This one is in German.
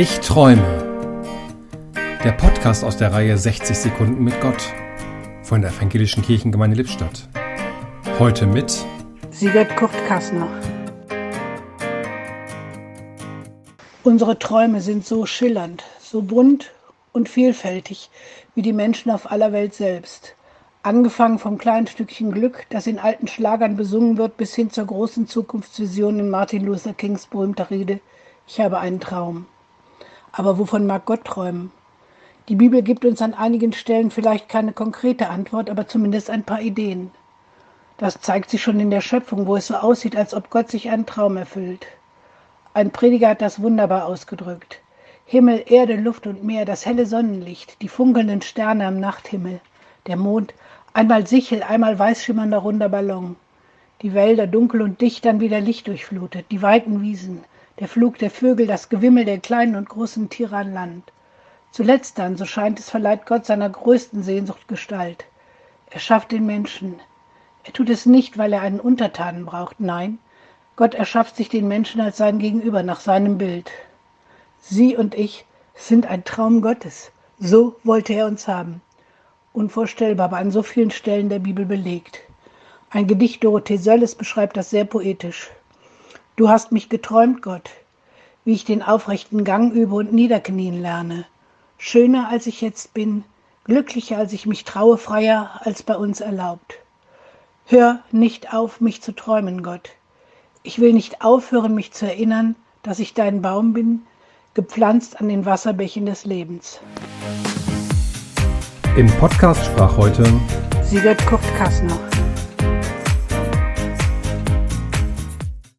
Ich träume. Der Podcast aus der Reihe 60 Sekunden mit Gott von der Evangelischen Kirchengemeinde Lippstadt. Heute mit Sigurd Kurt Kassner. Unsere Träume sind so schillernd, so bunt und vielfältig wie die Menschen auf aller Welt selbst. Angefangen vom kleinen Stückchen Glück, das in alten Schlagern besungen wird, bis hin zur großen Zukunftsvision in Martin Luther Kings berühmter Rede Ich habe einen Traum. Aber wovon mag Gott träumen? Die Bibel gibt uns an einigen Stellen vielleicht keine konkrete Antwort, aber zumindest ein paar Ideen. Das zeigt sich schon in der Schöpfung, wo es so aussieht, als ob Gott sich einen Traum erfüllt. Ein Prediger hat das wunderbar ausgedrückt. Himmel, Erde, Luft und Meer, das helle Sonnenlicht, die funkelnden Sterne am Nachthimmel, der Mond, einmal Sichel, einmal weißschimmernder runder Ballon. Die Wälder dunkel und dicht, dann wieder Licht durchflutet, die weiten Wiesen, der Flug der Vögel, das Gewimmel der kleinen und großen Tiere an Land. Zuletzt dann, so scheint es, verleiht Gott seiner größten Sehnsucht Gestalt. Er schafft den Menschen. Er tut es nicht, weil er einen Untertanen braucht, nein, Gott erschafft sich den Menschen als sein Gegenüber nach seinem Bild. Sie und ich sind ein Traum Gottes. So wollte er uns haben. Unvorstellbar, aber an so vielen Stellen der Bibel belegt. Ein Gedicht Dorothee Sölles beschreibt das sehr poetisch. Du hast mich geträumt, Gott, wie ich den aufrechten Gang übe und niederknien lerne. Schöner als ich jetzt bin, glücklicher als ich mich traue, freier als bei uns erlaubt. Hör nicht auf, mich zu träumen, Gott. Ich will nicht aufhören, mich zu erinnern, dass ich dein Baum bin, gepflanzt an den Wasserbächen des Lebens. Im Podcast sprach heute Sigurd Kurt Kassner.